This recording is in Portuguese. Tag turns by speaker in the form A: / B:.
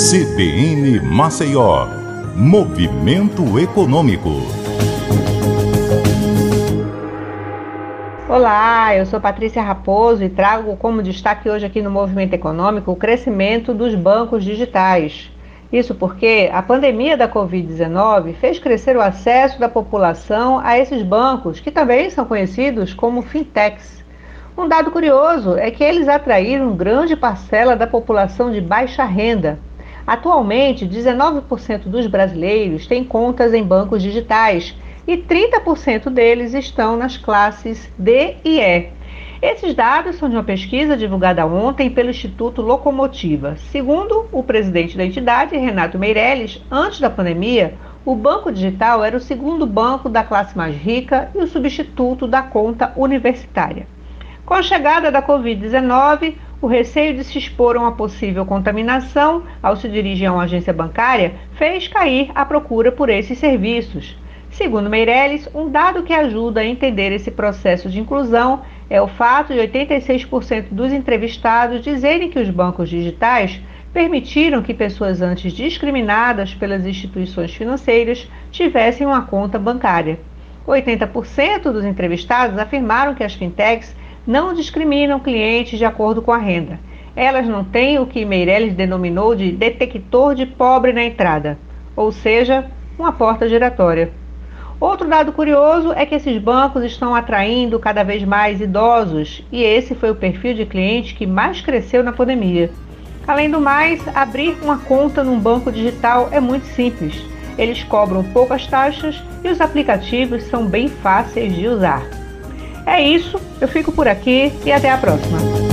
A: CBN Maceió, Movimento Econômico.
B: Olá, eu sou Patrícia Raposo e trago como destaque hoje aqui no Movimento Econômico o crescimento dos bancos digitais. Isso porque a pandemia da Covid-19 fez crescer o acesso da população a esses bancos, que também são conhecidos como fintechs. Um dado curioso é que eles atraíram grande parcela da população de baixa renda. Atualmente, 19% dos brasileiros têm contas em bancos digitais e 30% deles estão nas classes D e E. Esses dados são de uma pesquisa divulgada ontem pelo Instituto Locomotiva. Segundo o presidente da entidade, Renato Meirelles, antes da pandemia, o banco digital era o segundo banco da classe mais rica e o substituto da conta universitária. Com a chegada da Covid-19, o receio de se expor a uma possível contaminação ao se dirigir a uma agência bancária fez cair a procura por esses serviços. Segundo Meirelles, um dado que ajuda a entender esse processo de inclusão é o fato de 86% dos entrevistados dizerem que os bancos digitais permitiram que pessoas antes discriminadas pelas instituições financeiras tivessem uma conta bancária. 80% dos entrevistados afirmaram que as fintechs não discriminam clientes de acordo com a renda. Elas não têm o que Meirelles denominou de detector de pobre na entrada, ou seja, uma porta giratória. Outro dado curioso é que esses bancos estão atraindo cada vez mais idosos e esse foi o perfil de cliente que mais cresceu na pandemia. Além do mais, abrir uma conta num banco digital é muito simples. Eles cobram poucas taxas e os aplicativos são bem fáceis de usar. É isso, eu fico por aqui e até a próxima.